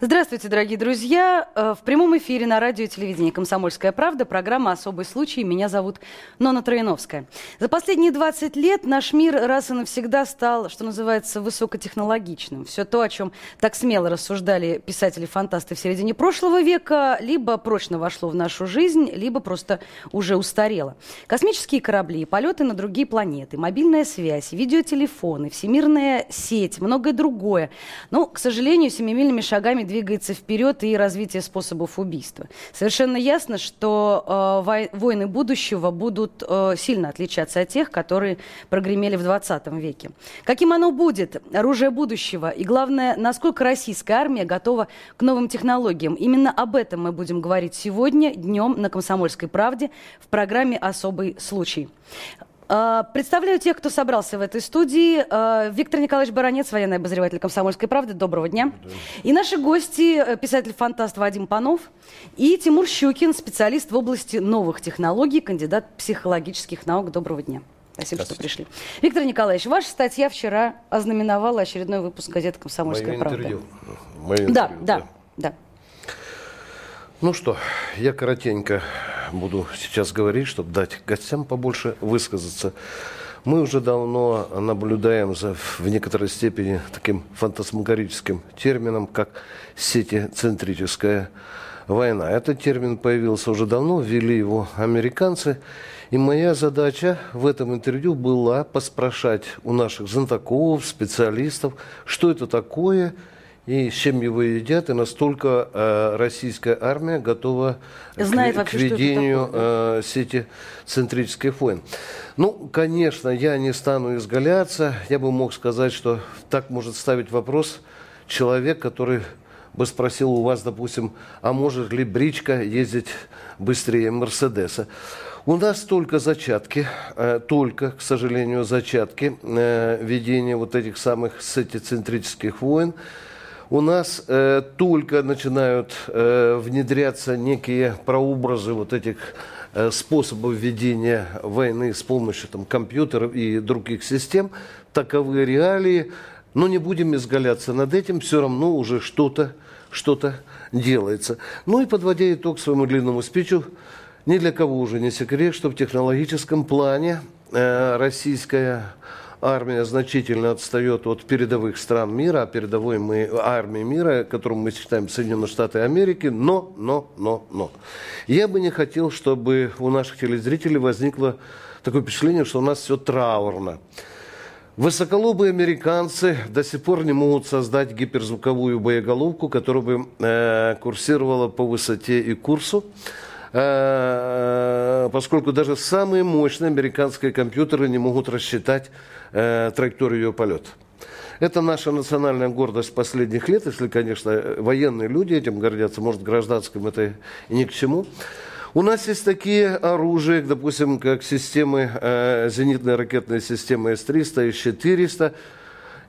Здравствуйте, дорогие друзья. Э, в прямом эфире на радио и телевидении «Комсомольская правда» программа «Особый случай». Меня зовут Нона Троиновская. За последние 20 лет наш мир раз и навсегда стал, что называется, высокотехнологичным. Все то, о чем так смело рассуждали писатели-фантасты в середине прошлого века, либо прочно вошло в нашу жизнь, либо просто уже устарело. Космические корабли, полеты на другие планеты, мобильная связь, видеотелефоны, всемирная сеть, многое другое. Но, к сожалению, семимильными шагами двигается вперед и развитие способов убийства. Совершенно ясно, что э, войны будущего будут э, сильно отличаться от тех, которые прогремели в 20 веке. Каким оно будет, оружие будущего, и главное, насколько российская армия готова к новым технологиям. Именно об этом мы будем говорить сегодня, днем на «Комсомольской правде» в программе «Особый случай». А, представляю тех, кто собрался в этой студии. А, Виктор Николаевич Баранец, военный обозреватель «Комсомольской правды». Доброго дня. И наши гости, э, писатель-фантаст Вадим Панов и Тимур Щукин, специалист в области новых технологий, кандидат психологических наук. Доброго дня. Спасибо, что пришли. Виктор Николаевич, ваша статья вчера ознаменовала очередной выпуск газеты «Комсомольская Мое правда». Интервью. Мое интервью. Да, да, да. Ну что, я коротенько буду сейчас говорить, чтобы дать гостям побольше высказаться. Мы уже давно наблюдаем за, в некоторой степени таким фантасмагорическим термином, как сетицентрическая война. Этот термин появился уже давно, ввели его американцы. И моя задача в этом интервью была поспрашать у наших знатоков, специалистов, что это такое – и с чем его едят, и настолько э, российская армия готова Знает к, вообще, к ведению такое, да? э, сети центрических войн. Ну, конечно, я не стану изгаляться. Я бы мог сказать, что так может ставить вопрос человек, который бы спросил у вас, допустим, а может ли бричка ездить быстрее Мерседеса. У нас только зачатки, э, только, к сожалению, зачатки э, ведения вот этих самых сетицентрических войн у нас э, только начинают э, внедряться некие прообразы вот этих э, способов ведения войны с помощью там, компьютеров и других систем. Таковы реалии. Но не будем изгаляться над этим, все равно уже что-то что делается. Ну и подводя итог своему длинному спичу, ни для кого уже не секрет, что в технологическом плане э, российская армия значительно отстает от передовых стран мира, а передовой мы, армии мира, которую мы считаем Соединенные Штаты Америки, но, но, но, но. Я бы не хотел, чтобы у наших телезрителей возникло такое впечатление, что у нас все траурно. Высоколобые американцы до сих пор не могут создать гиперзвуковую боеголовку, которая бы э, курсировала по высоте и курсу. Э, поскольку даже самые мощные американские компьютеры не могут рассчитать э, траекторию ее полета. Это наша национальная гордость последних лет, если, конечно, военные люди этим гордятся, может, гражданским это и ни к чему. У нас есть такие оружия, допустим, как системы, э, зенитные ракетные системы С-300 и С-400,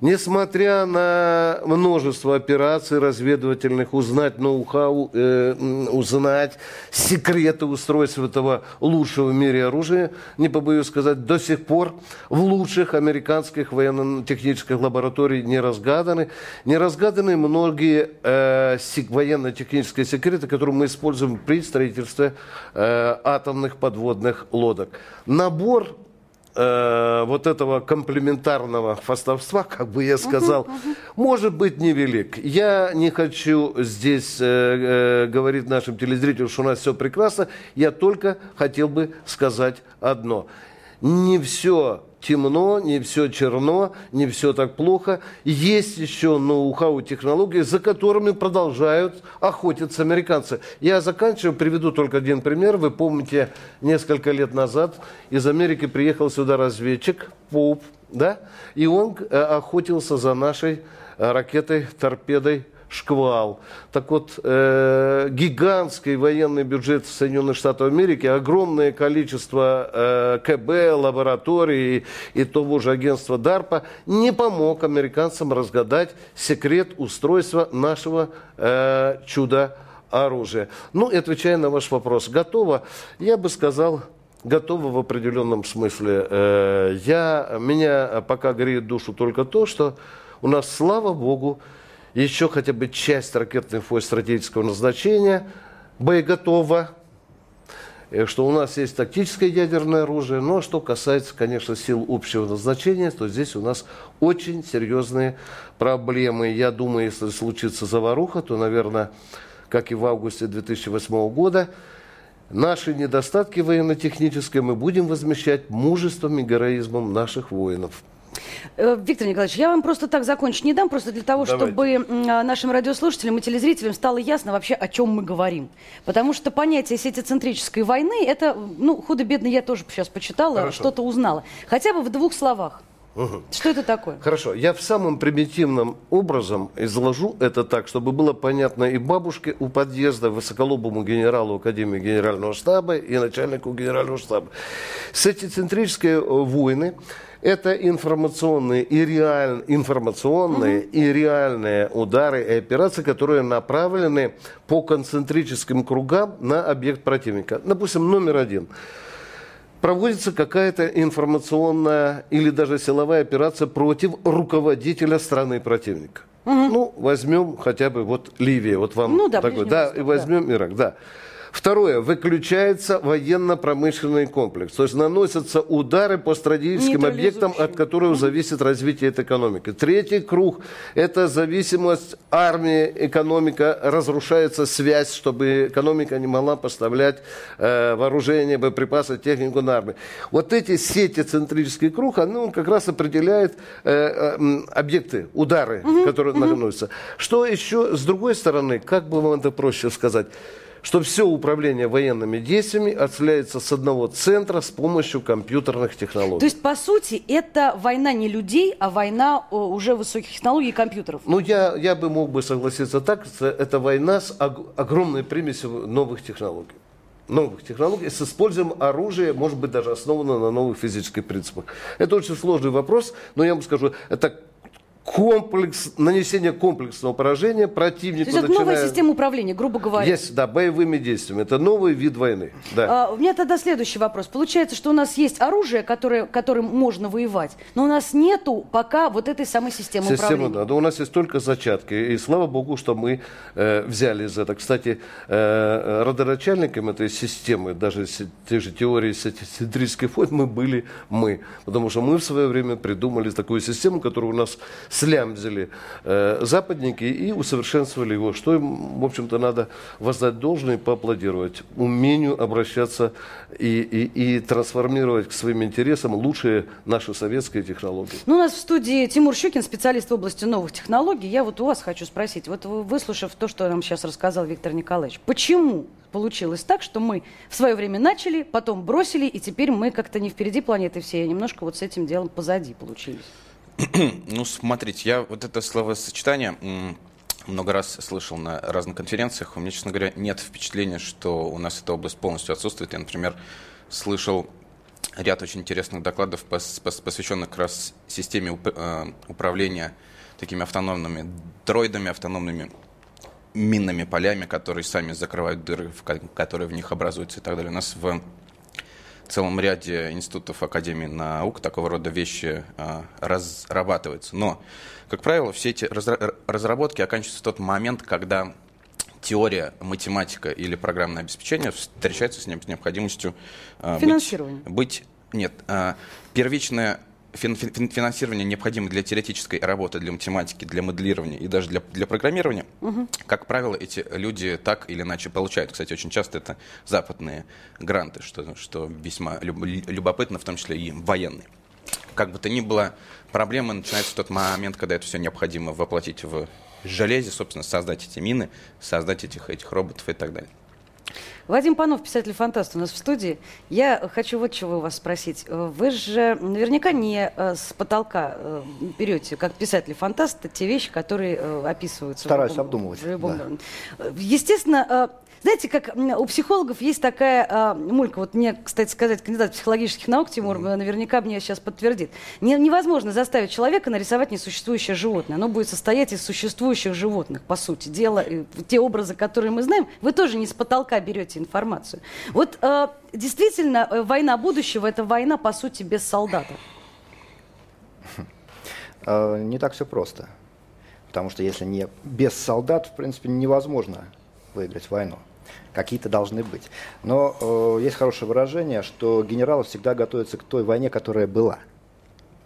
Несмотря на множество операций разведывательных, узнать ноу-хау, э, узнать секреты устройства этого лучшего в мире оружия, не побоюсь сказать, до сих пор в лучших американских военно-технических лабораториях не разгаданы. Не разгаданы многие э, военно-технические секреты, которые мы используем при строительстве э, атомных подводных лодок. Набор э, вот этого комплементарного фастовства, как бы я сказал, uh-huh. может быть невелик. Я не хочу здесь э, э, говорить нашим телезрителям, что у нас все прекрасно. Я только хотел бы сказать одно. Не все темно, не все черно, не все так плохо. Есть еще ноу-хау технологии, за которыми продолжают охотиться американцы. Я заканчиваю, приведу только один пример. Вы помните, несколько лет назад из Америки приехал сюда разведчик Поуп, да, и он э, охотился за нашей э, ракетой, торпедой шквал. Так вот, э, гигантский военный бюджет Соединенных Штатов Америки, огромное количество э, КБ, лабораторий и, и того же агентства DARPA не помог американцам разгадать секрет устройства нашего э, чуда оружия. Ну, и отвечая на ваш вопрос, готово? Я бы сказал, готово в определенном смысле. Э, я, меня пока греет душу только то, что у нас, слава богу, еще хотя бы часть ракетных войск стратегического назначения боеготова, Э, что у нас есть тактическое ядерное оружие, но что касается, конечно, сил общего назначения, то здесь у нас очень серьезные проблемы. Я думаю, если случится заваруха, то, наверное, как и в августе 2008 года, наши недостатки военно-технические мы будем возмещать мужеством и героизмом наших воинов. Э, Виктор Николаевич, я вам просто так закончить не дам, просто для того, Давайте. чтобы а, нашим радиослушателям и телезрителям стало ясно вообще, о чем мы говорим. Потому что понятие сетицентрической войны, это, ну, худо-бедно я тоже сейчас почитала, что-то узнала. Хотя бы в двух словах. Угу. Что это такое? Хорошо, я в самом примитивном образом изложу это так, чтобы было понятно и бабушке у подъезда, высоколобому генералу Академии Генерального штаба и начальнику Генерального штаба. Сетицентрические войны это информационные и, реаль... информационные угу. и реальные удары и операции, которые направлены по концентрическим кругам на объект противника. Допустим, номер один. Проводится какая-то информационная или даже силовая операция против руководителя страны противника. Угу. Ну, возьмем хотя бы вот Ливия, вот вам ну, да, такой, да, и возьмем да. Ирак, да. Второе. Выключается военно-промышленный комплекс. То есть наносятся удары по стратегическим объектам, от которых зависит развитие этой экономики. Третий круг – это зависимость армии, экономика, разрушается связь, чтобы экономика не могла поставлять э, вооружение, боеприпасы, технику на армию. Вот эти сети центрический круг, они как раз определяет э, э, объекты, удары, угу, которые угу. наносятся. Что еще, с другой стороны, как бы вам это проще сказать, что все управление военными действиями осуществляется с одного центра с помощью компьютерных технологий. То есть, по сути, это война не людей, а война уже высоких технологий и компьютеров. Ну, я, я бы мог бы согласиться так, это война с огромной примесью новых технологий новых технологий с использованием оружия, может быть, даже основано на новых физических принципах. Это очень сложный вопрос, но я вам скажу, это комплекс, нанесение комплексного поражения противнику. То есть это новая система управления, грубо говоря. Есть, да, боевыми действиями. Это новый вид войны. Да. А, у меня тогда следующий вопрос. Получается, что у нас есть оружие, которое, которым можно воевать, но у нас нету пока вот этой самой системы Система, управления. Да, да, у нас есть только зачатки. И слава богу, что мы э, взяли из этого. Кстати, э, родоначальником этой системы, даже те же теории центрической формы, мы были мы. Потому что мы в свое время придумали такую систему, которая у нас слямзили э, западники и усовершенствовали его, что им, в общем-то, надо воздать должное и поаплодировать. Умению обращаться и, и, и трансформировать к своим интересам лучшие наши советские технологии. Ну, у нас в студии Тимур Щукин, специалист в области новых технологий. Я вот у вас хочу спросить, вот выслушав то, что нам сейчас рассказал Виктор Николаевич, почему получилось так, что мы в свое время начали, потом бросили, и теперь мы как-то не впереди планеты все, а немножко вот с этим делом позади получились? ну, смотрите, я вот это словосочетание много раз слышал на разных конференциях. У меня, честно говоря, нет впечатления, что у нас эта область полностью отсутствует. Я, например, слышал ряд очень интересных докладов, посвященных как раз системе э, управления такими автономными дроидами, автономными минными полями, которые сами закрывают дыры, которые в них образуются и так далее. У нас в целом ряде институтов Академии наук такого рода вещи а, разрабатываются. Но, как правило, все эти разработки оканчиваются в тот момент, когда теория, математика или программное обеспечение встречаются с необходимостью а, Финансирование. быть, быть нет, финансирование необходимо для теоретической работы, для математики, для моделирования и даже для, для программирования, угу. как правило, эти люди так или иначе получают. Кстати, очень часто это западные гранты, что, что весьма любопытно, в том числе и военные. Как бы то ни было, проблема начинается в тот момент, когда это все необходимо воплотить в железе, собственно, создать эти мины, создать этих, этих роботов и так далее. Вадим Панов, писатель-фантаст у нас в студии. Я хочу вот чего у вас спросить. Вы же наверняка не э, с потолка э, берете, как писатель-фантаст, те вещи, которые э, описываются. Стараюсь в любом, обдумывать. В любом... Да. Естественно, знаете, как у психологов есть такая а, мулька, вот мне, кстати сказать, кандидат психологических наук Тимур mm-hmm. наверняка мне сейчас подтвердит. Не, невозможно заставить человека нарисовать несуществующее животное. Оно будет состоять из существующих животных, по сути дела. И те образы, которые мы знаем, вы тоже не с потолка берете информацию. Вот а, действительно, э, война будущего – это война, по сути, без солдата. А, не так все просто. Потому что если не без солдат, в принципе, невозможно выиграть войну. Какие-то должны быть. Но э, есть хорошее выражение, что генералы всегда готовятся к той войне, которая была.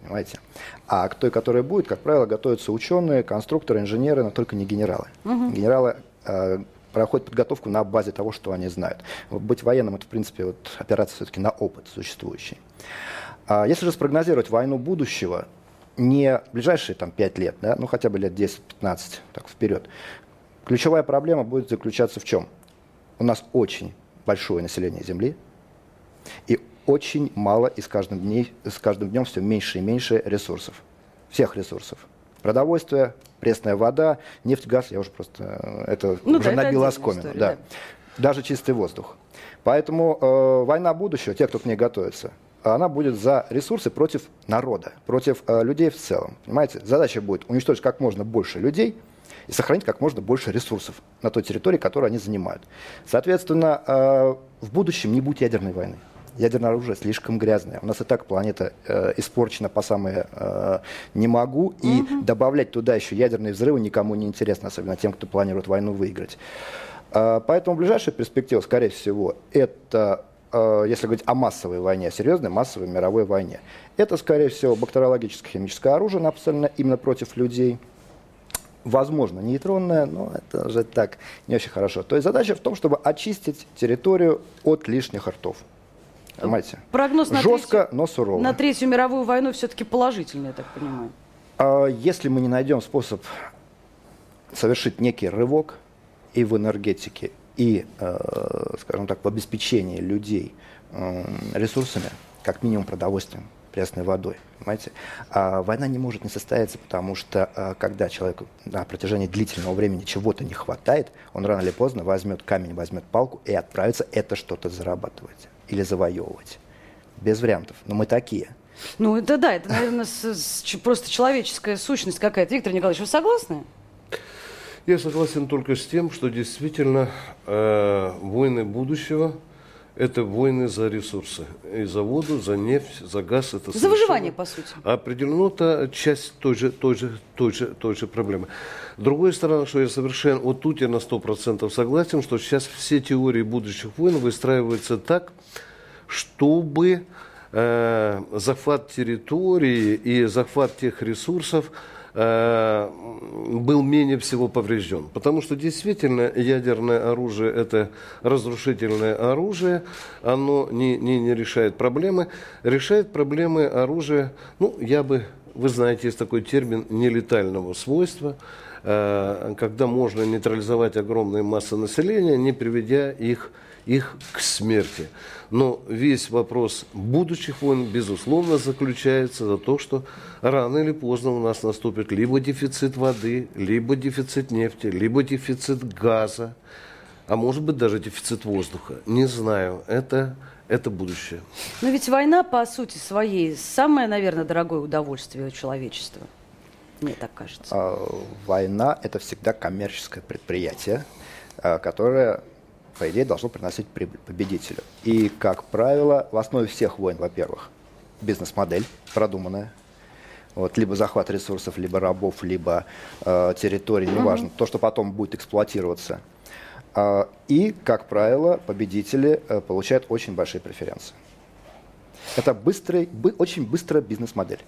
Понимаете? А к той, которая будет, как правило, готовятся ученые, конструкторы, инженеры, но только не генералы. Угу. Генералы э, проходят подготовку на базе того, что они знают. Быть военным это, в принципе, вот, операция все-таки на опыт существующий. А если же спрогнозировать войну будущего, не ближайшие там, 5 лет, да, ну хотя бы лет 10-15, так вперед, ключевая проблема будет заключаться в чем? У нас очень большое население Земли, и очень мало и с каждым, дней, с каждым днем все меньше и меньше ресурсов. Всех ресурсов. Продовольствие, пресная вода, нефть, газ, я уже просто это ну, уже да, набил оскомину. История, да. да. Даже чистый воздух. Поэтому э, война будущего, те, кто к ней готовится, она будет за ресурсы против народа, против э, людей в целом. Понимаете? Задача будет уничтожить как можно больше людей и сохранить как можно больше ресурсов на той территории, которую они занимают. Соответственно, э, в будущем не будет ядерной войны. Ядерное оружие слишком грязное. У нас и так планета э, испорчена по самое э, не могу. И угу. добавлять туда еще ядерные взрывы никому не интересно, особенно тем, кто планирует войну выиграть. Э, поэтому ближайшая перспектива, скорее всего, это Э, если говорить о массовой войне, о серьезной массовой мировой войне. Это, скорее всего, бактериологическое химическое оружие, направленное именно против людей. Возможно, нейтронное, но это уже так не очень хорошо. То есть задача в том, чтобы очистить территорию от лишних ртов. Понимаете? Прогноз на Жестко, третью, но сурово. На Третью мировую войну все-таки положительный, я так понимаю. А если мы не найдем способ совершить некий рывок и в энергетике, и, э, скажем так, в обеспечении людей э, ресурсами, как минимум продовольствием, пресной водой. Понимаете? А война не может не состояться, потому что э, когда человеку на протяжении длительного времени чего-то не хватает, он рано или поздно возьмет камень, возьмет палку и отправится это что-то зарабатывать или завоевывать. Без вариантов. Но мы такие. Ну, это да, это, наверное, с, с, просто человеческая сущность какая-то. Виктор Николаевич, вы согласны? Я согласен только с тем, что действительно э, войны будущего – это войны за ресурсы. И за воду, за нефть, за газ. Это за выживание, по сути. Определенно, это часть той же, той, же, той, же, той же проблемы. С другой стороны, что я совершенно, вот тут я на 100% согласен, что сейчас все теории будущих войн выстраиваются так, чтобы э, захват территории и захват тех ресурсов – был менее всего поврежден. Потому что действительно ядерное оружие – это разрушительное оружие, оно не, не, не решает проблемы. Решает проблемы оружия, ну, я бы, вы знаете, есть такой термин нелетального свойства, э, когда можно нейтрализовать огромные массы населения, не приведя их, их к смерти. Но весь вопрос будущих войн, безусловно, заключается за то, что рано или поздно у нас наступит либо дефицит воды, либо дефицит нефти, либо дефицит газа, а может быть даже дефицит воздуха. Не знаю, это, это будущее. Но ведь война, по сути своей, самое, наверное, дорогое удовольствие у человечества. Мне так кажется. А, война – это всегда коммерческое предприятие, а, которое по идее, должно приносить прибыль победителю. И, как правило, в основе всех войн, во-первых, бизнес-модель продуманная, вот, либо захват ресурсов, либо рабов, либо э, территорий, неважно, mm-hmm. то, что потом будет эксплуатироваться. Э, и, как правило, победители э, получают очень большие преференции. Это быстрый, бы, очень быстрая бизнес-модель.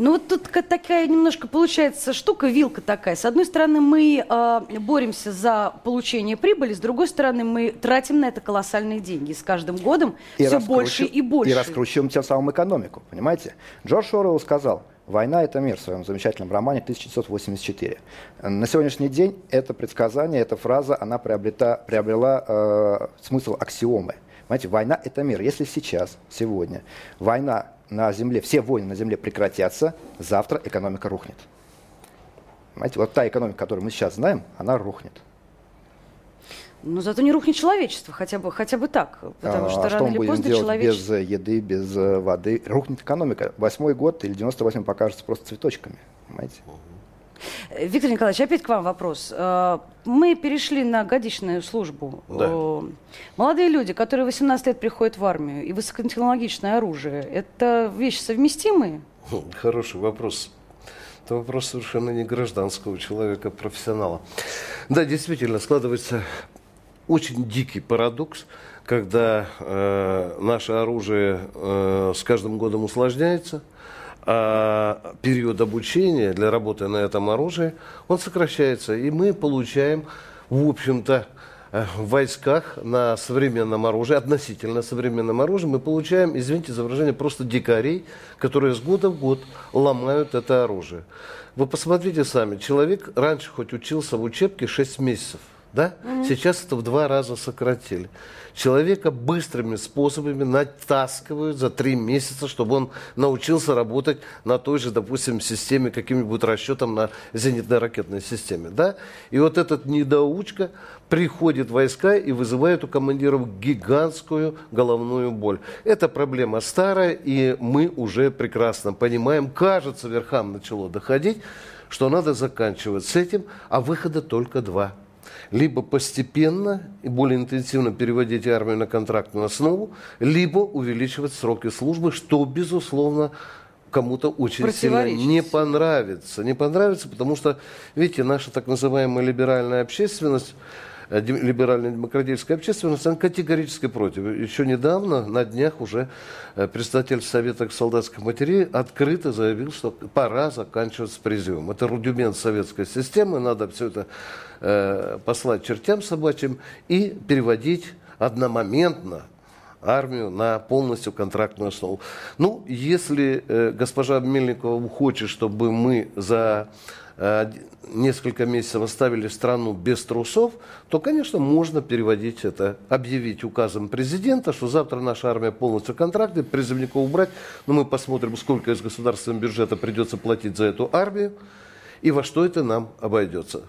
Ну вот тут такая немножко получается штука, вилка такая. С одной стороны, мы э, боремся за получение прибыли, с другой стороны, мы тратим на это колоссальные деньги. С каждым годом и все больше и больше. И раскручиваем тем самым экономику, понимаете? Джордж Орвелл сказал, «Война – это мир» в своем замечательном романе 1984. На сегодняшний день это предсказание, эта фраза, она приобрета, приобрела э, смысл аксиомы. Понимаете, война – это мир. Если сейчас, сегодня, война на Земле, все войны на Земле прекратятся, завтра экономика рухнет. Понимаете, вот та экономика, которую мы сейчас знаем, она рухнет. Но зато не рухнет человечество, хотя бы, хотя бы так. Потому а, что а рано или мы будем поздно делать человечество... без еды, без э, воды? Рухнет экономика. Восьмой год или 98 покажется просто цветочками. Понимаете? Виктор Николаевич, опять к вам вопрос. Э, мы перешли на годичную службу. Да. Э, Молодые люди, которые 18 лет приходят в армию, и высокотехнологичное оружие, это вещи совместимые? Хороший вопрос. Это вопрос совершенно не гражданского человека, а профессионала. Да, действительно, складывается очень дикий парадокс, когда э, наше оружие э, с каждым годом усложняется, а период обучения для работы на этом оружии, он сокращается. И мы получаем, в общем-то, э, в войсках на современном оружии, относительно современном оружии, мы получаем, извините за выражение, просто дикарей, которые с года в год ломают это оружие. Вы посмотрите сами, человек раньше хоть учился в учебке 6 месяцев, да? Сейчас это в два раза сократили. Человека быстрыми способами натаскивают за три месяца, чтобы он научился работать на той же, допустим, системе, каким-нибудь расчетом на зенитно-ракетной системе. Да? И вот этот недоучка приходит в войска и вызывает у командиров гигантскую головную боль. Это проблема старая, и мы уже прекрасно понимаем, кажется, верхам начало доходить, что надо заканчивать с этим, а выхода только два – либо постепенно и более интенсивно переводить армию на контрактную основу, либо увеличивать сроки службы, что, безусловно, кому-то очень сильно не понравится. Не понравится, потому что, видите, наша так называемая либеральная общественность, либеральная демократическая общественность, она категорически против. Еще недавно, на днях уже, э, председатель Совета солдатских матерей открыто заявил, что пора заканчивать с призывом. Это рудимент советской системы, надо все это э, послать чертям собачьим и переводить одномоментно армию на полностью контрактную основу. Ну, если э, госпожа Мельникова хочет, чтобы мы за э, несколько месяцев оставили страну без трусов, то, конечно, можно переводить это, объявить указом президента, что завтра наша армия полностью контрактная, призывников убрать, но мы посмотрим, сколько из государственного бюджета придется платить за эту армию и во что это нам обойдется.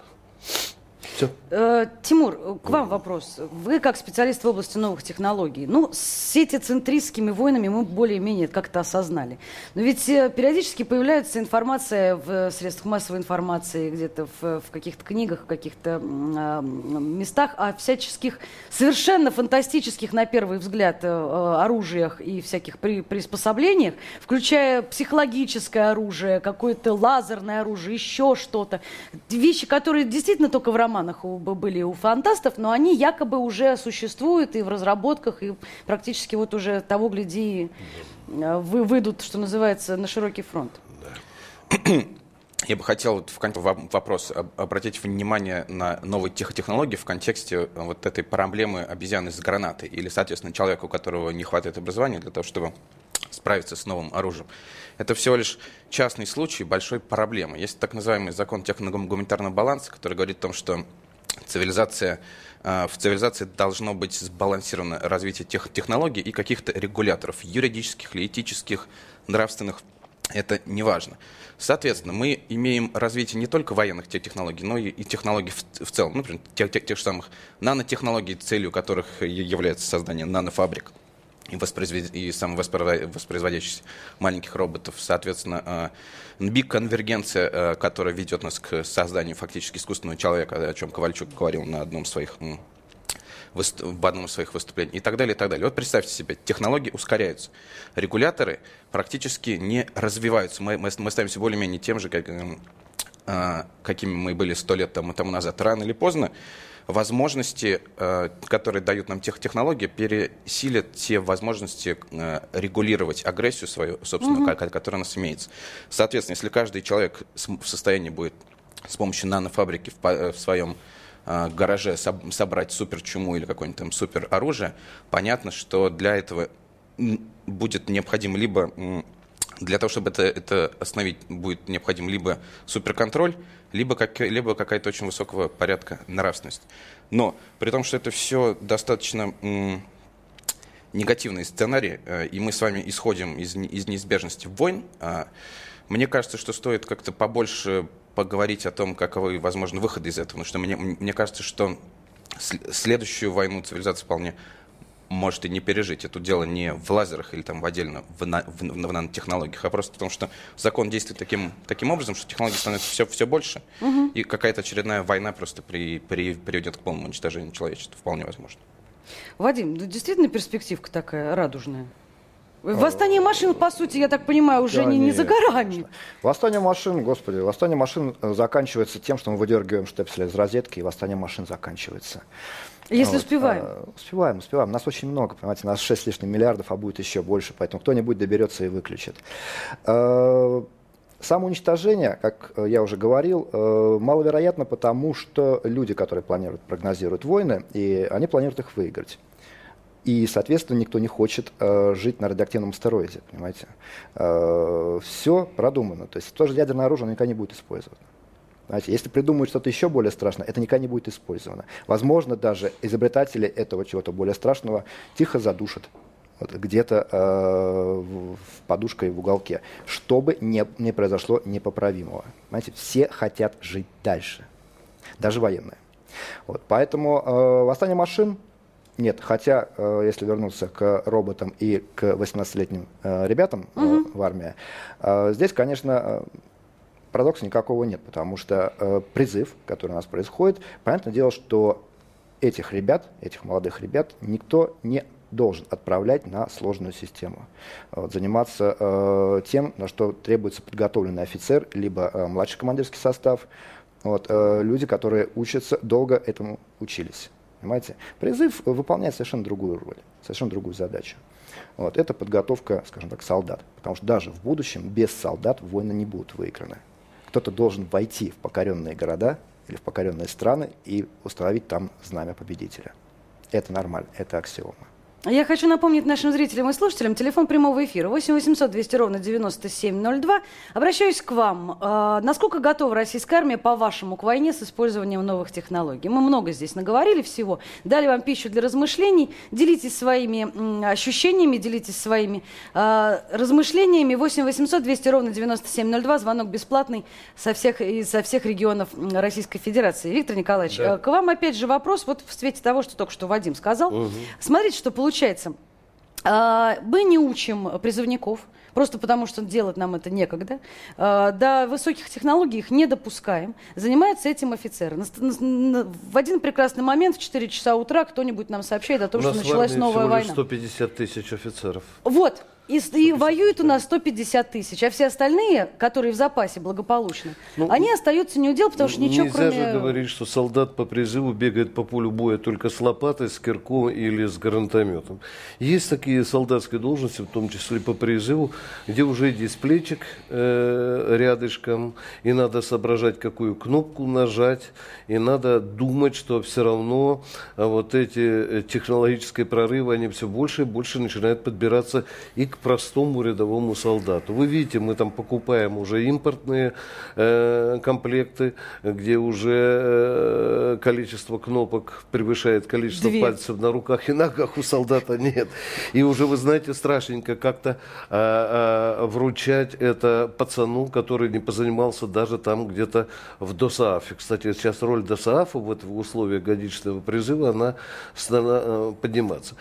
Все. Э, Тимур, к вам вопрос. Вы как специалист в области новых технологий, ну, с сетицентристскими войнами мы более-менее как-то осознали. Но ведь э, периодически появляется информация в средствах массовой информации, где-то в, в каких-то книгах, в каких-то м, местах о всяческих совершенно фантастических, на первый взгляд, э, э, оружиях и всяких при- приспособлениях, включая психологическое оружие, какое-то лазерное оружие, еще что-то. Вещи, которые действительно только в романах у- были у фантастов, но они якобы уже существуют и в разработках, и практически вот уже того, гляди, э, вы выйдут, что называется, на широкий фронт. Я бы хотел вот в вопрос об- обратить внимание на новые тех- технологии в контексте э, вот этой проблемы обезьяны с гранатой или, соответственно, человека, у которого не хватает образования для того, чтобы справиться с новым оружием. Это всего лишь частный случай большой проблемы. Есть так называемый закон техно-гуманитарного баланса, который говорит о том, что цивилизация, э, в цивилизации должно быть сбалансировано развитие тех технологий и каких-то регуляторов, юридических или этических, нравственных, это не важно. Соответственно, мы имеем развитие не только военных тех технологий, но и, технологий в, в целом. Ну, например, тех, тех, тех же самых нанотехнологий, целью которых является создание нанофабрик и, воспроизвед... и самовоспроизводящихся маленьких роботов. Соответственно, э, биг-конвергенция, э, которая ведет нас к созданию фактически искусственного человека, о чем Ковальчук говорил на одном из своих в одном из своих выступлений и так далее, и так далее. Вот представьте себе, технологии ускоряются, регуляторы практически не развиваются. Мы, мы, мы становимся более-менее тем же, как, эм, а, какими мы были сто лет тому назад. Рано или поздно возможности, э, которые дают нам тех технологии, пересилят те возможности э, регулировать агрессию свою, собственно, ко- которая у нас имеется. Соответственно, если каждый человек в состоянии будет с помощью нанофабрики в, э, в своем гараже соб- собрать суперчуму или какое-нибудь там супероружие, понятно, что для этого будет необходим либо для того, чтобы это, это остановить, будет необходим либо суперконтроль, либо, как, либо какая-то очень высокого порядка нравственность. Но при том, что это все достаточно м, негативные сценарии, э, и мы с вами исходим из, из неизбежности войн, а, мне кажется, что стоит как-то побольше поговорить о том, каковы возможны выходы из этого. Потому что мне, мне кажется, что следующую войну цивилизация вполне может и не пережить. И тут дело не в лазерах или там в отдельно в, на, в, в нанотехнологиях, а просто потому, что закон действует таким, таким образом, что технологий становится все, все больше, угу. и какая-то очередная война просто при, при, приведет к полному уничтожению человечества. Вполне возможно. Вадим, ну, действительно перспективка такая радужная? Восстание машин, по сути, я так понимаю, уже да, не, не за горами. Восстание машин, господи, восстание машин э, заканчивается тем, что мы выдергиваем штепсель из розетки, и восстание машин заканчивается. Если вот. успеваем. А, успеваем, успеваем. Нас очень много, понимаете, нас 6 с лишним миллиардов, а будет еще больше, поэтому кто-нибудь доберется и выключит. А, Самоуничтожение, как э, я уже говорил, э, маловероятно, потому что люди, которые планируют, прогнозируют войны, и они планируют их выиграть. И, соответственно, никто не хочет э, жить на радиоактивном астероиде, понимаете. Э, все продумано. То есть тоже ядерное оружие никогда не будет использовано. Знаете, если придумают что-то еще более страшное, это никогда не будет использовано. Возможно, даже изобретатели этого чего-то более страшного тихо задушат вот, где-то э, в подушкой в уголке, чтобы не, не произошло непоправимого. Понимаете, все хотят жить дальше, даже военные. Вот, поэтому э, восстание машин нет, хотя, э, если вернуться к роботам и к 18-летним э, ребятам угу. в армии, здесь, конечно, парадокса никакого нет, потому что призыв, который у нас происходит, понятное дело, что этих ребят, этих молодых ребят, никто не должен отправлять на сложную систему. Вот, заниматься э, тем, на что требуется подготовленный офицер, либо э, младший командирский состав, вот, э, люди, которые учатся, долго этому учились. Понимаете? Призыв выполняет совершенно другую роль, совершенно другую задачу. Вот, это подготовка, скажем так, солдат. Потому что даже в будущем без солдат войны не будут выиграны. Кто-то должен войти в покоренные города или в покоренные страны и установить там знамя победителя. Это нормально, это аксиома. Я хочу напомнить нашим зрителям и слушателям телефон прямого эфира 8 800 200 ровно 9702. Обращаюсь к вам. А, насколько готова российская армия, по-вашему, к войне с использованием новых технологий? Мы много здесь наговорили всего, дали вам пищу для размышлений. Делитесь своими ощущениями, делитесь своими э, размышлениями. 8 800 200 ровно 9702. Звонок бесплатный со всех, со всех регионов Российской Федерации. Виктор Николаевич, да. к вам опять же вопрос, вот в свете того, что только что Вадим сказал. Угу. Смотрите, что получилось получается, а, мы не учим призывников, просто потому что делать нам это некогда. А, до высоких технологий их не допускаем. Занимаются этим офицеры. В один прекрасный момент в 4 часа утра кто-нибудь нам сообщает о том, что началась новая война. 150 тысяч офицеров. Вот. И, и воюет у нас 150 тысяч, а все остальные, которые в запасе благополучно, ну, они остаются не удел, потому что ничего нельзя кроме... Нельзя же говорить, что солдат по призыву бегает по полю боя только с лопатой, с кирком или с гранатометом. Есть такие солдатские должности, в том числе по призыву, где уже дисплейчик э, рядышком, и надо соображать, какую кнопку нажать, и надо думать, что все равно а вот эти э, технологические прорывы, они все больше и больше начинают подбираться и к простому рядовому солдату. Вы видите, мы там покупаем уже импортные э, комплекты, где уже э, количество кнопок превышает количество Две. пальцев на руках и ногах у солдата нет. И уже, вы знаете, страшненько как-то э, э, вручать это пацану, который не позанимался даже там где-то в ДОСААФе. Кстати, сейчас роль ДОСААФа вот в условиях годичного призыва, она стала э, подниматься.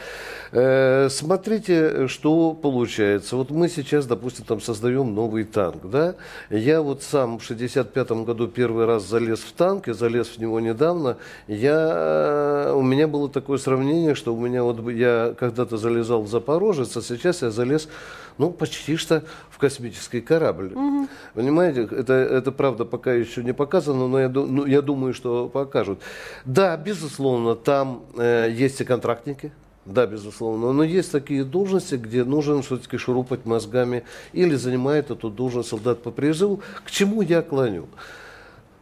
Э, смотрите, что получилось получается, вот мы сейчас, допустим, там создаем новый танк, да, я вот сам в 65-м году первый раз залез в танк, и залез в него недавно, я, у меня было такое сравнение, что у меня вот, я когда-то залезал в Запорожец, а сейчас я залез, ну, почти что в космический корабль. Угу. Понимаете, это, это правда пока еще не показано, но я, ну, я думаю, что покажут. Да, безусловно, там э, есть и контрактники, да, безусловно. Но есть такие должности, где нужно все-таки шурупать мозгами или занимает эту должность солдат по призыву. К чему я клоню?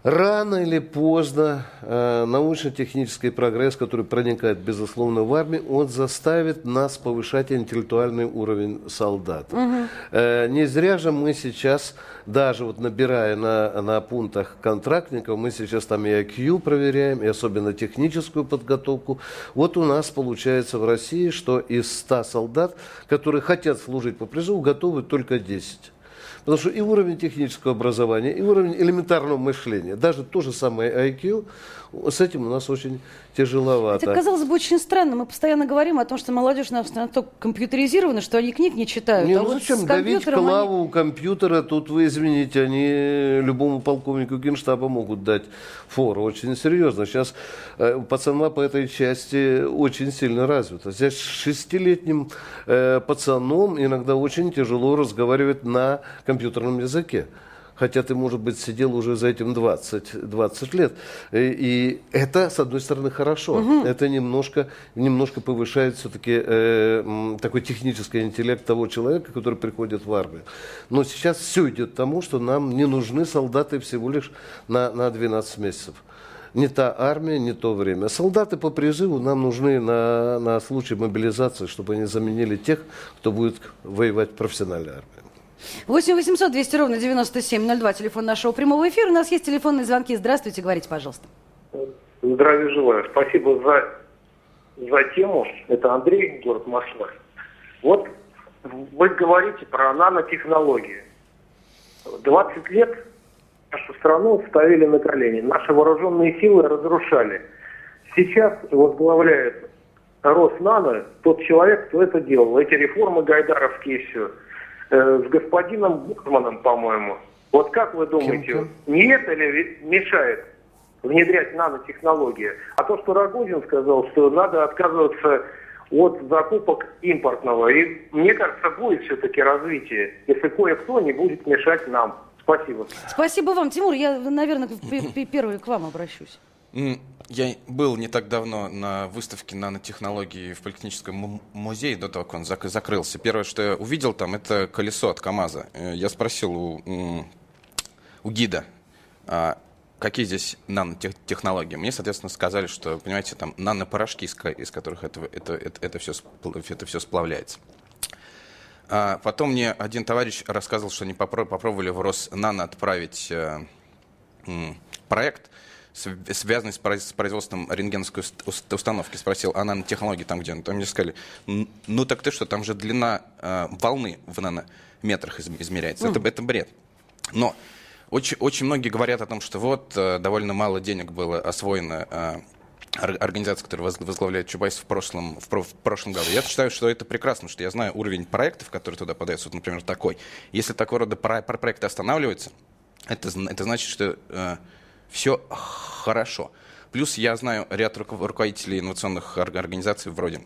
Рано или поздно э, научно-технический прогресс, который проникает, безусловно, в армию, он заставит нас повышать интеллектуальный уровень солдат. Угу. Э, не зря же мы сейчас, даже вот набирая на, на пунктах контрактников, мы сейчас там и IQ проверяем, и особенно техническую подготовку. Вот у нас получается в России, что из 100 солдат, которые хотят служить по призыву, готовы только 10. Потому что и уровень технического образования, и уровень элементарного мышления, даже то же самое IQ, с этим у нас очень тяжеловато. Это, казалось бы, очень странно. Мы постоянно говорим о том, что молодежь настолько компьютеризирована, что они книг не читают. Не, а ну вот зачем давить компьютером они- клаву компьютера? Тут вы, извините, они любому полковнику генштаба могут дать фору. Очень серьезно. Сейчас э, пацана по этой части очень сильно развита. Здесь с шестилетним э, пацаном иногда очень тяжело разговаривать на компьютерном языке. Хотя ты, может быть, сидел уже за этим 20, 20 лет. И, и это, с одной стороны, хорошо. Это немножко, немножко повышает все-таки э, такой технический интеллект того человека, который приходит в армию. Но сейчас все идет к тому, что нам не нужны солдаты всего лишь на, на 12 месяцев. Не та армия, не то время. Солдаты по призыву нам нужны на, на случай мобилизации, чтобы они заменили тех, кто будет воевать в профессиональной армии. 8 800 200 ровно 9702, телефон нашего прямого эфира. У нас есть телефонные звонки. Здравствуйте, говорите, пожалуйста. Здравия желаю. Спасибо за, за тему. Это Андрей, город Москва. Вот вы говорите про нанотехнологии. 20 лет нашу страну ставили на колени. Наши вооруженные силы разрушали. Сейчас возглавляет Роснано тот человек, кто это делал. Эти реформы гайдаровские все. Э, с господином Бутманом, по-моему. Вот как вы думаете, не это ли мешает внедрять нанотехнологии? А то, что Рогозин сказал, что надо отказываться от закупок импортного. И мне кажется, будет все-таки развитие, если кое-кто не будет мешать нам. Спасибо. Спасибо вам, Тимур. Я, наверное, первый к вам обращусь. Я был не так давно на выставке нанотехнологий в Политехническом му- музее, до того, как он зак- закрылся. Первое, что я увидел там, это колесо от КАМАЗа. Э, Я спросил у, у гида, а, какие здесь нанотехнологии. Мне, соответственно, сказали, что, понимаете, там нанопорошки, из, ко- из которых это, это, это, это, все, это все сплавляется. А потом мне один товарищ рассказывал, что они попро- попробовали в Роснано отправить э, проект, связанный с произ- с производством рентгеновской уст- уст- установки. Спросил, а нанотехнологии там где? Там мне сказали, «Н- ну так ты что, там же длина э, волны в нанометрах из- измеряется. Это, это бред. Но очень, очень многие говорят о том, что вот э, довольно мало денег было освоено э, ор- организация, которая воз- возглавляет Чубайс в прошлом, в, про- в прошлом году. Я считаю, что это прекрасно, что я знаю уровень проектов, которые туда подаются, вот, например, такой. Если такого рода про- про- проекты останавливаются, это, это значит, что все хорошо. Плюс я знаю ряд руко- руководителей инновационных ор- организаций вроде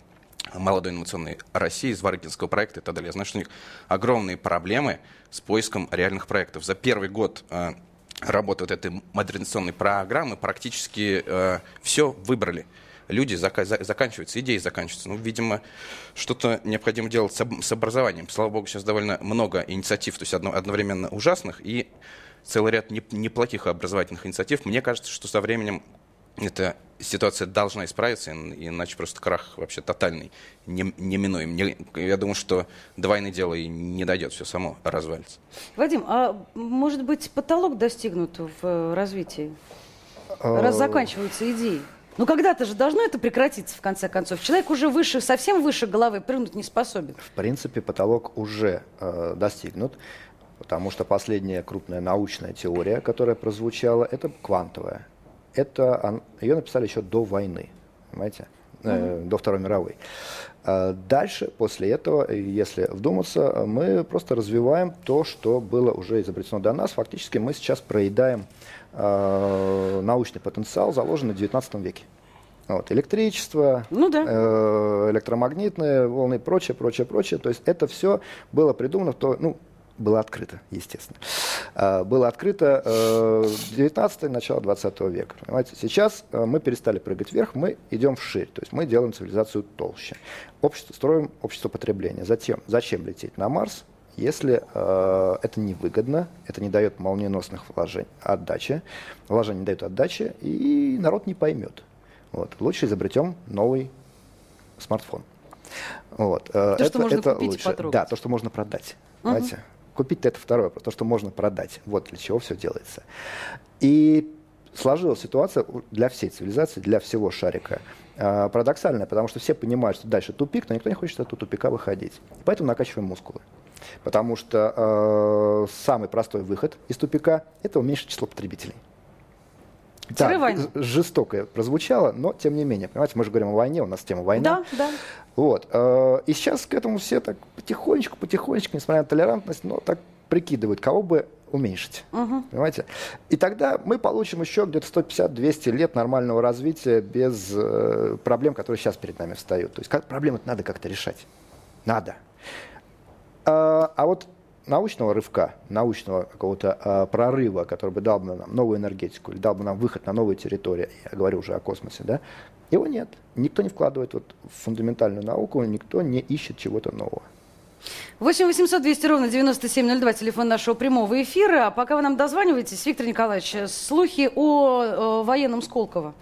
молодой инновационной России, из Варыкинского проекта и так далее. Я знаю, что у них огромные проблемы с поиском реальных проектов. За первый год э, работы вот этой модернизационной программы практически все выбрали. Люди зака- за- заканчиваются, идеи заканчиваются. Ну, видимо, что-то необходимо делать с, с образованием. Слава богу, сейчас довольно много инициатив, то есть одно- одновременно ужасных и целый ряд неп- неплохих образовательных инициатив. Мне кажется, что со временем эта ситуация должна исправиться, ин- иначе просто крах вообще тотальный, не- неминуем. Не- я думаю, что до войны дело и не дойдет, все само развалится. Вадим, а может быть потолок достигнут в э, развитии? Раз заканчиваются идеи. Ну когда-то же должно это прекратиться в конце концов. Человек уже выше, совсем выше головы прыгнуть не способен. В принципе, потолок уже э, достигнут, потому что последняя крупная научная теория, которая прозвучала, это квантовая. Это ее написали еще до войны, понимаете, Э, до Второй мировой. Э, Дальше, после этого, э, если вдуматься, э, мы просто развиваем то, что было уже изобретено до нас. Фактически мы сейчас проедаем э, научный потенциал, заложенный в XIX веке. Вот, электричество, Ну да. э, электромагнитные волны и прочее, прочее, прочее. То есть это все было придумано, в то, ну, было открыто, естественно. Э, Было открыто э, 19 начало 20 века. Понимаете? Сейчас э, мы перестали прыгать вверх, мы идем вширь. То есть мы делаем цивилизацию толще. Общество, строим общество потребления. Затем, зачем лететь на Марс, если э, это невыгодно, это не дает молниеносных вложений, отдачи, вложения не дают отдачи, и народ не поймет. Вот. Лучше изобретем новый смартфон. Вот. э, То, что можно купить и потрогать. Да, то, что можно продать. Понимаете? Купить-то это второе, то, что можно продать. Вот для чего все делается. И сложилась ситуация для всей цивилизации, для всего шарика э, парадоксальная, потому что все понимают, что дальше тупик, но никто не хочет от этого тупика выходить. Поэтому накачиваем мускулы. Потому что э, самый простой выход из тупика – это уменьшить число потребителей. Да, жестокое прозвучало, но тем не менее, понимаете, мы же говорим о войне, у нас тема война. Да, да. Вот. э, И сейчас к этому все так потихонечку, потихонечку, несмотря на толерантность, но так прикидывают, кого бы уменьшить. Понимаете? И тогда мы получим еще где-то 150-200 лет нормального развития без э, проблем, которые сейчас перед нами встают. То есть как, проблемы надо как-то решать. Надо. А, а вот научного рывка, научного какого-то а, прорыва, который бы дал бы нам новую энергетику, или дал бы нам выход на новые территории, я говорю уже о космосе, да, его нет. Никто не вкладывает вот в фундаментальную науку, никто не ищет чего-то нового. 8 800 200 ровно 9702, телефон нашего прямого эфира. А пока вы нам дозваниваетесь, Виктор Николаевич, слухи о, э, военном Сколково.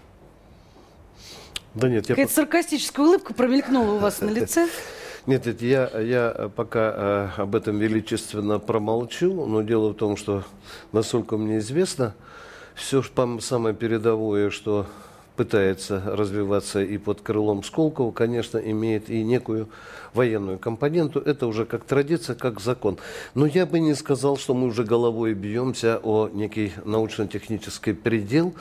Да нет, я Какая-то саркастическая улыбка промелькнула у вас на лице. Нет, нет, я, я пока э, об этом величественно промолчу, но дело в том, что, насколько мне известно, все самое передовое, что пытается развиваться и под крылом Сколково, конечно, имеет и некую военную компоненту. Это уже как традиция, как закон. Но я бы не сказал, что мы уже головой бьемся о некий научно-технический предел,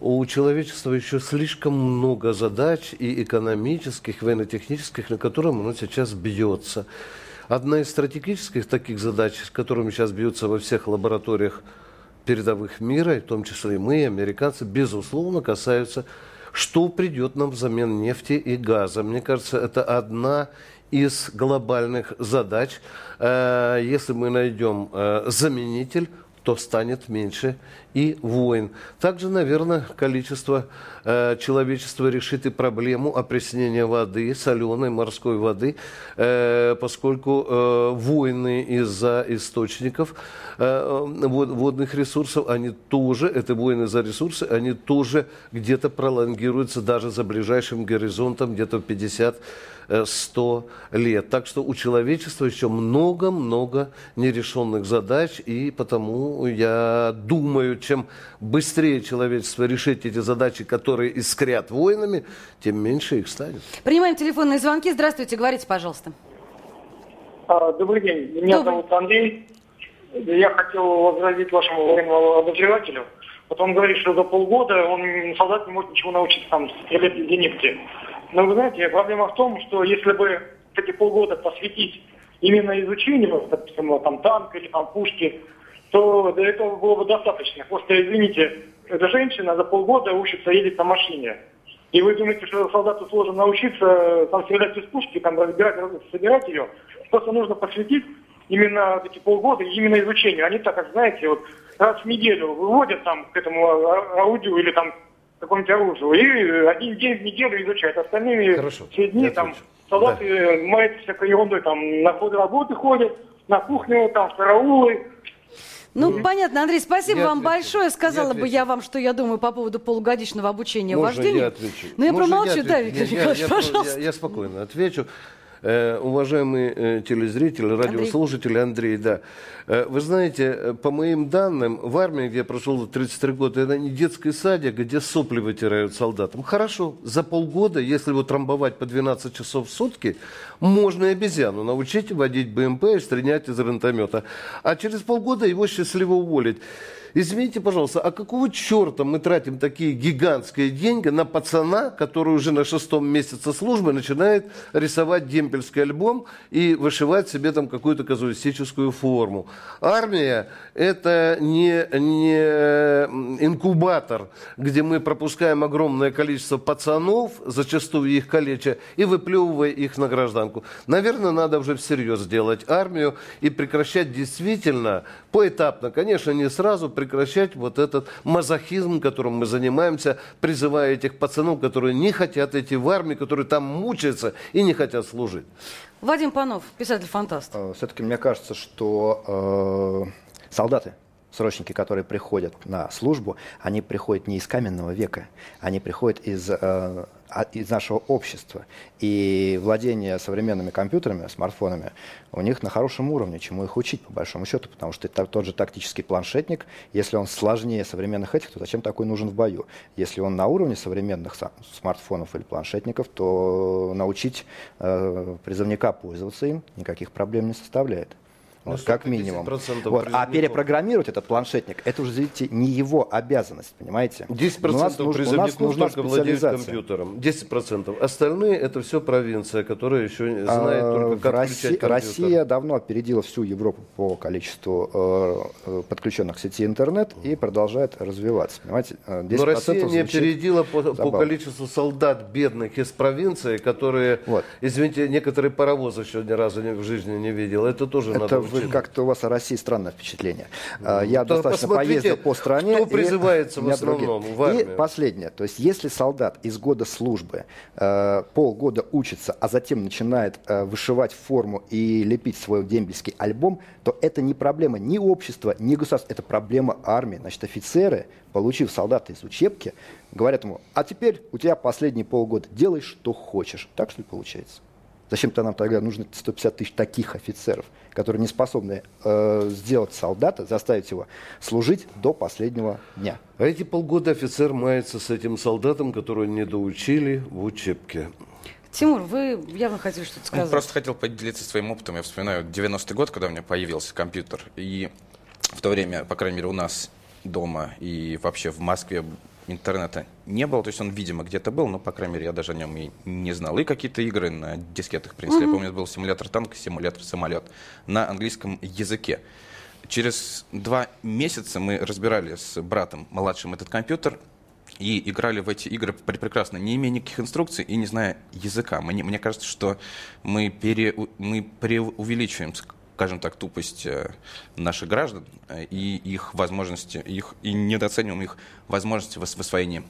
у человечества еще слишком много задач и экономических, военно-технических, на которые оно сейчас бьется. Одна из стратегических таких задач, с которыми сейчас бьются во всех лабораториях передовых мира, в том числе и мы, и американцы, безусловно, касаются, что придет нам взамен нефти и газа. Мне кажется, это одна из глобальных задач. Э, если мы найдем э, заменитель, то станет меньше и войн. Также, наверное, количество э, человечества решит и проблему опреснения воды, соленой морской воды, э, поскольку э, войны из-за источников э, водных ресурсов, они тоже, это войны за ресурсы, они тоже где-то пролонгируются даже за ближайшим горизонтом, где-то 50 100 лет. Так что у человечества еще много-много нерешенных задач, и потому я думаю, чем быстрее человечество решит эти задачи, которые искрят войнами, тем меньше их станет. Принимаем телефонные звонки. Здравствуйте, говорите, пожалуйста. А, добрый день, меня Добрый. зовут Андрей. Я хотел возразить вашему военному обозревателю. Вот он говорит, что за полгода он солдат не может ничего научиться там стрелять из зенитки. Но вы знаете, проблема в том, что если бы эти полгода посвятить именно изучению, допустим, там танка или там пушки, то для этого было бы достаточно. Просто, извините, эта женщина за полгода учится ездить на машине. И вы думаете, что солдату сложно научиться там стрелять из пушки, там разбирать, собирать ее. Просто нужно посвятить именно эти полгода именно изучению. Они так, как знаете, вот раз в неделю выводят там к этому а- аудио или там какому-нибудь оружию. И один день в неделю изучают. Остальные Хорошо, все дни я там отвечу. солдаты маются всякой ерундой, там на ходы работы ходят, на кухню, там в караулы. Ну, понятно, Андрей, спасибо Я вам отвечу. большое. Сказала Я бы отвечу. я вам, что я думаю по поводу полугодичного обучения Можно вождению. я отвечу? Ну, я Можно промолчу, да, отвечу? Виктор Я- я- Николаевич, я- пожалуйста. Я, я спокойно отвечу. Э, уважаемый э, телезритель, радиослушатель Андрей, да. Э, вы знаете, по моим данным, в армии, где я прошел 33 года, это не детский садик, где сопли вытирают солдатам. Хорошо, за полгода, если его трамбовать по 12 часов в сутки, можно и обезьяну научить водить БМП и стрелять из гранатомета. А через полгода его счастливо уволить. Извините, пожалуйста, а какого черта мы тратим такие гигантские деньги на пацана, который уже на шестом месяце службы начинает рисовать демпельский альбом и вышивать себе там какую-то казуистическую форму? Армия – это не, не инкубатор, где мы пропускаем огромное количество пацанов, зачастую их калеча, и выплевывая их на гражданку. Наверное, надо уже всерьез сделать армию и прекращать действительно, поэтапно, конечно, не сразу, прекращать вот этот мазохизм, которым мы занимаемся, призывая этих пацанов, которые не хотят идти в армию, которые там мучаются и не хотят служить. Вадим Панов, писатель-фантаст. Все-таки мне кажется, что э, солдаты, срочники, которые приходят на службу, они приходят не из каменного века, они приходят из, э, из нашего общества. И владение современными компьютерами, смартфонами, у них на хорошем уровне, чему их учить, по большому счету, потому что тот же тактический планшетник, если он сложнее современных этих, то зачем такой нужен в бою? Если он на уровне современных смартфонов или планшетников, то научить э, призывника пользоваться им никаких проблем не составляет. Ну, вот, как минимум. Вот. А перепрограммировать этот планшетник, это уже, видите, не его обязанность, понимаете? 10% у нас, нужно, у нас нужна только владеют компьютером. 10%. Остальные это все провинция, которая еще знает а, только, как Россия, включать компьютер. Россия давно опередила всю Европу по количеству э, э подключенных к сети интернет и продолжает развиваться. Понимаете? 10% Но Россия не опередила по, по количеству солдат бедных из провинции, которые, вот. извините, некоторые паровозы еще ни разу в жизни не видел. Это тоже это надо вы как-то у вас о России странное вщепление. Ну, Я то достаточно поездил по стране. Кто призывается в основном в армию? И последнее. То есть если солдат из года службы э, полгода учится, а затем начинает э, вышивать форму и лепить свой дембельский альбом, то это не проблема ни общества, ни государства. Это проблема армии. Значит, офицеры, получив солдата из учебки, говорят ему, а теперь у тебя последние полгода делай, что хочешь. Так что ли получается? Зачем-то нам тогда нужно 150 тысяч таких офицеров, которые не способны э, сделать солдата, заставить его служить до последнего дня. А эти полгода офицер мается с этим солдатом, которого не доучили в учебке. Тимур, вы явно хотели что-то сказать. Ну, просто хотел поделиться своим опытом. Я вспоминаю 90-й год, когда у меня появился компьютер. И в то время, по крайней мере, у нас дома и вообще в Москве интернета не было, то есть он, видимо, где-то был, но, по крайней мере, я даже о нем и не знал. И какие-то игры на дискетах принесли. Mm-hmm. Я помню, это был симулятор танка, симулятор самолет на английском языке. Через два месяца мы разбирали с братом младшим этот компьютер, и играли в эти игры прекрасно, не имея никаких инструкций и не зная языка. Мне, мне кажется, что мы, пере, мы преувеличиваем скажем так, тупость э, наших граждан э, и их возможности, их, и недооцениваем их возможности в освоении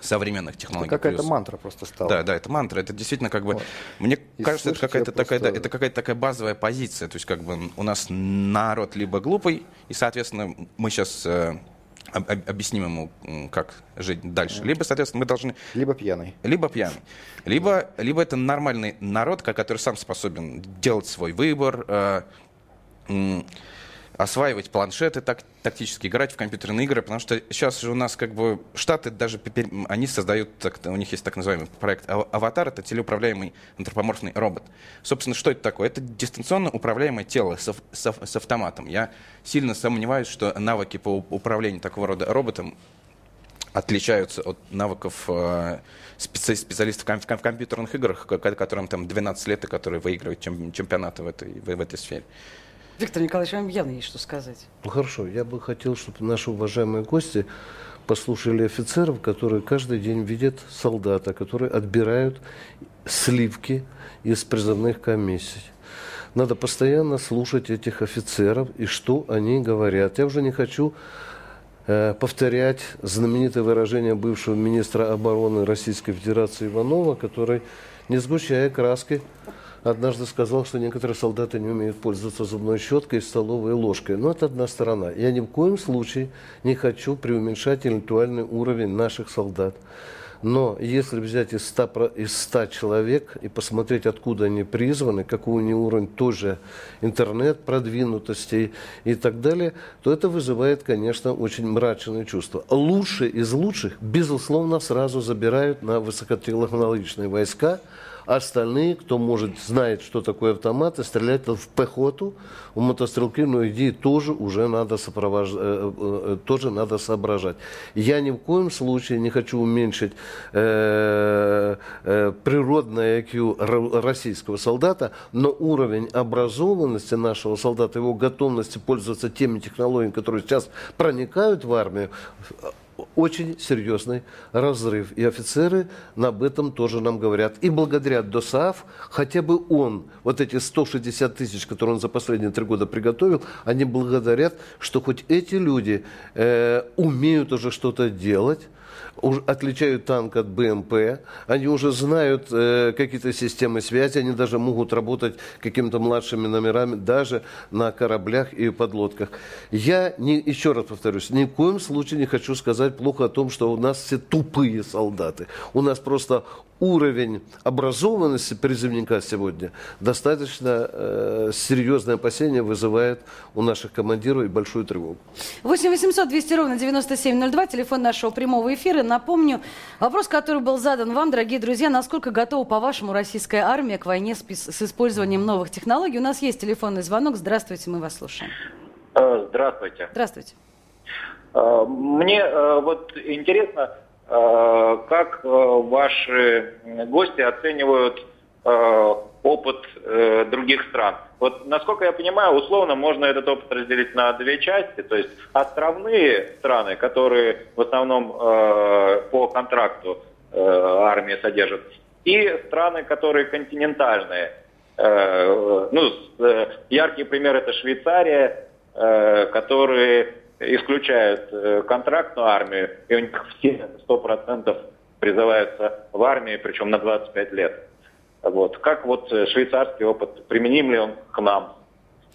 современных технологий. Это какая-то мантра просто стала. Да, да, это мантра. Это действительно как бы, вот. мне и кажется, это какая-то такая, да, это какая-то такая базовая позиция. То есть как бы у нас народ либо глупый, и, соответственно, мы сейчас э, объясним ему, как жить дальше. Либо, соответственно, мы должны... Либо пьяный. Либо пьяный. Либо, либо это нормальный народ, который сам способен делать свой выбор, э, осваивать планшеты, так, тактически играть в компьютерные игры, потому что сейчас же у нас как бы Штаты даже, они создают, так, у них есть так называемый проект «Аватар», это телеуправляемый антропоморфный робот. Собственно, что это такое? Это дистанционно управляемое тело с, с, с автоматом. Я сильно сомневаюсь, что навыки по управлению такого рода роботом отличаются от навыков э, специ специалистов в, компьютерных играх, которым там 12 лет и которые выигрывают чемпионаты в этой, в этой сфере. Виктор Николаевич, вам явно есть что сказать. Ну хорошо, я бы хотел, чтобы наши уважаемые гости послушали офицеров, которые каждый день видят солдата, которые отбирают сливки из призывных комиссий. Надо постоянно слушать этих офицеров и что они говорят. Я уже не хочу э, повторять знаменитое выражение бывшего министра обороны Российской Федерации Иванова, который, не сгущая краски, однажды сказал, что некоторые солдаты не умеют пользоваться зубной щеткой и столовой ложкой. Но это одна сторона. Я ни в коем случае не хочу преуменьшать интеллектуальный уровень наших солдат. Но если взять из 100, из 100 человек и посмотреть, откуда они призваны, какой у них уровень тоже интернет, продвинутости и так далее, то это вызывает, конечно, очень мрачные чувства. Лучшие из лучших, безусловно, сразу забирают на высокотехнологичные войска, Остальные, кто может, знает, что такое автомат, и стрелять в пехоту, в мотострелки, но идеи тоже уже надо, сопровож... Э, э, э, тоже надо соображать. Я ни в коем случае не хочу уменьшить природное IQ российского солдата, но уровень образованности нашего солдата, его готовности пользоваться теми технологиями, которые сейчас проникают в армию, очень серьезный разрыв. И офицеры об этом тоже нам говорят. И благодарят ДОСААФ, хотя бы он, вот эти 160 тысяч, которые он за последние три года приготовил, они благодарят, что хоть эти люди э, умеют уже что-то делать, отличают танк от БМП, они уже знают э, какие-то системы связи, они даже могут работать какими-то младшими номерами даже на кораблях и подлодках. Я, не, еще раз повторюсь, ни в коем случае не хочу сказать плохо о том, что у нас все тупые солдаты. У нас просто уровень образованности призывника сегодня достаточно э, серьезное опасение вызывает у наших командиров и большую тревогу. 8 800 200 ровно 9702, телефон нашего прямого эфира. Напомню, вопрос, который был задан вам, дорогие друзья, насколько готова, по-вашему, российская армия к войне с, с использованием новых технологий? У нас есть телефонный звонок. Здравствуйте, мы вас слушаем. Э, здравствуйте. Здравствуйте. Э, мне э, вот интересно, как ваши гости оценивают э, опыт других стран? Вот, насколько я понимаю, условно можно этот опыт разделить на две части. То есть островные страны, которые в основном по контракту армии содержат, и страны, которые континентальные. Ну, яркий пример это Швейцария, которые исключают э, контрактную армию, и у них все 100% призываются в армию, причем на 25 лет. Вот. Как вот э, швейцарский опыт, применим ли он к нам?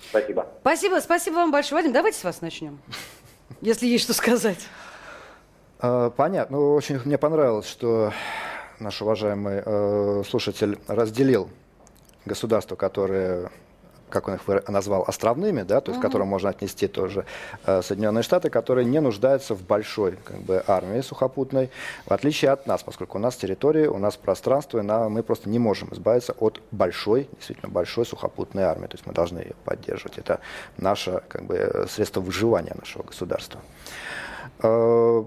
Спасибо. Спасибо, спасибо вам большое. Вадим, давайте с вас начнем, если есть что сказать. А, понятно. Ну, очень мне понравилось, что наш уважаемый э, слушатель разделил государство, которое как он их назвал, островными, да, то есть, к которым можно отнести тоже э, Соединенные Штаты, которые не нуждаются в большой как бы, армии сухопутной, в отличие от нас, поскольку у нас территория, у нас пространство, и на, мы просто не можем избавиться от большой, действительно большой сухопутной армии, то есть мы должны ее поддерживать. Это наше как бы, средство выживания нашего государства. Э,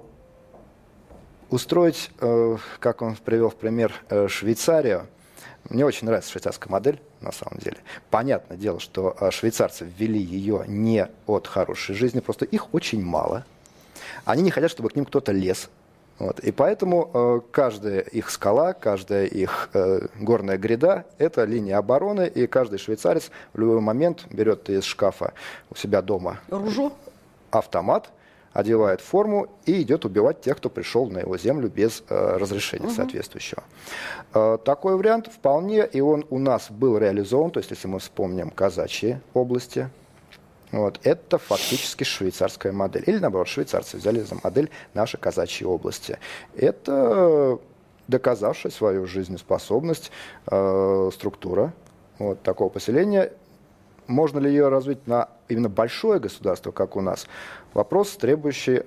устроить, э, как он привел в пример, э, Швейцарию – мне очень нравится швейцарская модель, на самом деле. Понятное дело, что а, швейцарцы ввели ее не от хорошей жизни, просто их очень мало. Они не хотят, чтобы к ним кто-то лез. Вот. И поэтому э, каждая их скала, каждая их э, горная гряда – это линия обороны, и каждый швейцарец в любой момент берет из шкафа у себя дома Ружо? автомат – одевает форму и идет убивать тех, кто пришел на его землю без э, разрешения угу. соответствующего. Э, такой вариант вполне, и он у нас был реализован, то есть если мы вспомним казачьи области, вот, это фактически швейцарская модель. Или наоборот, швейцарцы взяли за модель наши казачьи области. Это доказавшая свою жизнеспособность э, структура вот, такого поселения. Можно ли ее развить на именно большое государство, как у нас? Вопрос, требующий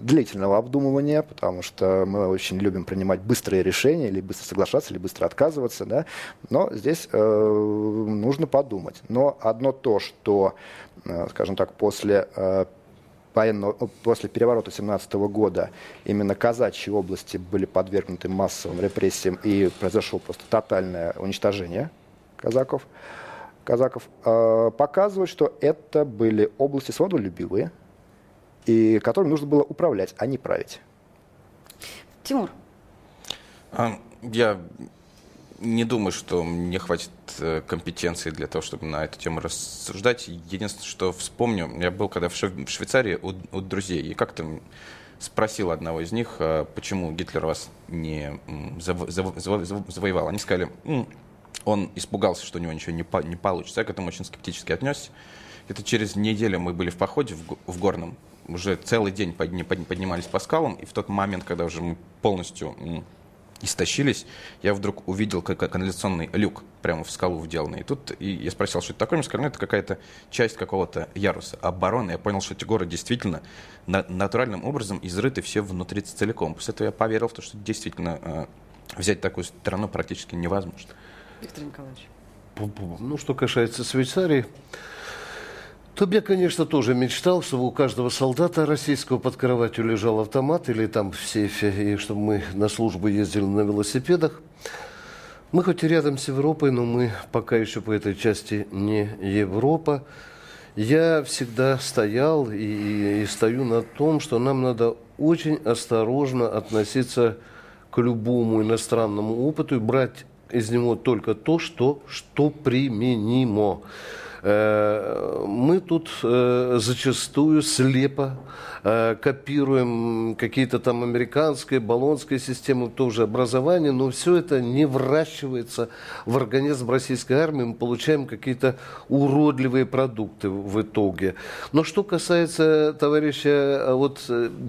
длительного обдумывания, потому что мы очень любим принимать быстрые решения, или быстро соглашаться, или быстро отказываться, да, но здесь э, нужно подумать. Но одно то, что, э, скажем так, после э, военного, после переворота 17 года именно казачьи области были подвергнуты массовым репрессиям и произошло просто тотальное уничтожение казаков, казаков э, показывает, что это были области свободолюбивые, и которым нужно было управлять, а не править. Тимур. А, я не думаю, что мне хватит э, компетенции для того, чтобы на эту тему рассуждать. Единственное, что вспомню, я был когда в Швейцарии у, у друзей, и как-то спросил одного из них, а почему Гитлер вас не заво заво завоевал. Они сказали, он испугался, что у него ничего не, по не получится. Я к этому очень скептически отнесся. Это через неделю мы были в походе в, в Горном уже целый день подни, поднимались по скалам, и в тот момент, когда уже мы полностью истощились, я вдруг увидел как канализационный люк прямо в скалу вделанный. И тут и я спросил, что это такое. Мне сказали, ну, это какая-то часть какого-то яруса обороны. Я понял, что эти горы действительно на, натуральным образом изрыты все внутри целиком. После этого я поверил в то, что действительно э, взять такую страну практически невозможно. Виктор Николаевич. Ну, что касается Швейцарии, то я, конечно, тоже мечтал, чтобы у каждого солдата российского под кроватью лежал автомат или там в сейфе, и чтобы мы на службу ездили на велосипедах. Мы хоть и рядом с Европой, но мы пока еще по этой части не Европа. Я всегда стоял и, и стою на том, что нам надо очень осторожно относиться к любому иностранному опыту и брать из него только то, что, что применимо. Э, мы тут э, зачастую слепо э, копируем какие-то там американские, баллонские системы тоже образования, но все это не вращивается в организм российской армии, мы получаем какие-то уродливые продукты в итоге. Но что касается товарища, вот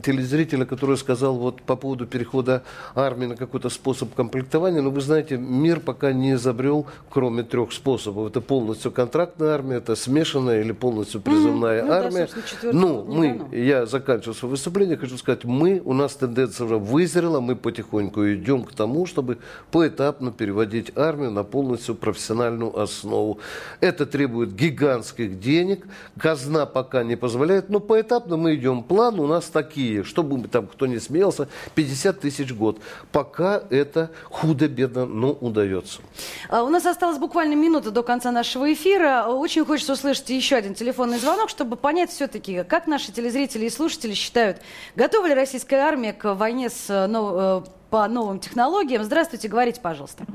телезрителя, который сказал вот по поводу перехода армии на какой-то способ комплектования, ну вы знаете, мир пока не изобрел, кроме трех способов. Это полностью контрактная армия, это смешанная или полностью призывная mm-hmm. армия. Ну, да, ну мы, я заканчиваю свое выступление, хочу сказать, мы, у нас тенденция уже вызрела, мы потихоньку идем к тому, чтобы поэтапно переводить армию на полностью профессиональную основу. Это требует гигантских денег, казна пока не позволяет, но поэтапно мы идем. План у нас такие, чтобы там кто не смеялся, 50 тысяч год. Пока это худо-бедно, но удается. А, у нас осталось буквально минута до конца нашего эфира. Очень хочется услышать еще один телефонный звонок, чтобы понять все-таки, как наши телезрители и слушатели считают, готова ли российская армия к войне с, э, нов... Э, по новым технологиям. Здравствуйте, говорите, пожалуйста.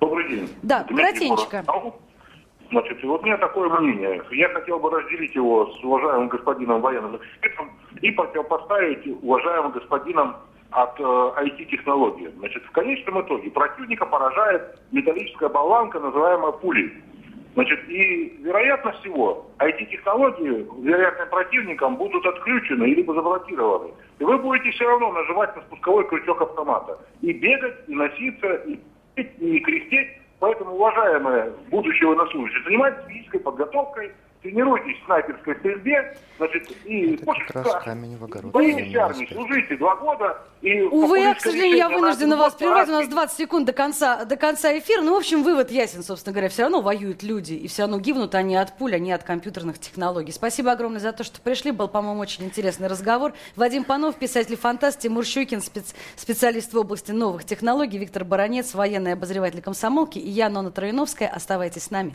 Добрый день. Да, коротенько. Значит, вот у меня такое мнение. Я хотел бы разделить его с уважаемым господином военным экспертом и противопоставить уважаемым господином от э, IT-технологии. Значит, в конечном итоге противника поражает металлическая болванка, называемая пулей. Значит, и вероятно всего, IT-технологии, вероятным противникам, будут отключены или заблокированы. И вы будете все равно нажимать на спусковой крючок автомата. И бегать, и носиться, и, и крестить. Поэтому, уважаемые будущие военнослужащие, занимайтесь физической подготовкой, тренируйтесь в снайперской стрельбе, значит, и Это как раз камень в огород. Боитесь армии, служите два года. И Увы, я, к сожалению, я вынуждена вас прервать. У нас 20 секунд до конца, до конца эфира. Ну, в общем, вывод ясен, собственно говоря. Все равно воюют люди, и все равно гибнут они от пуль, а не от компьютерных технологий. Спасибо огромное за то, что пришли. Был, по-моему, очень интересный разговор. Вадим Панов, писатель-фантаст, Тимур Щукин, спец... специалист в области новых технологий, Виктор Баранец, военный обозреватель комсомолки, и я, Нона Троиновская. Оставайтесь с нами.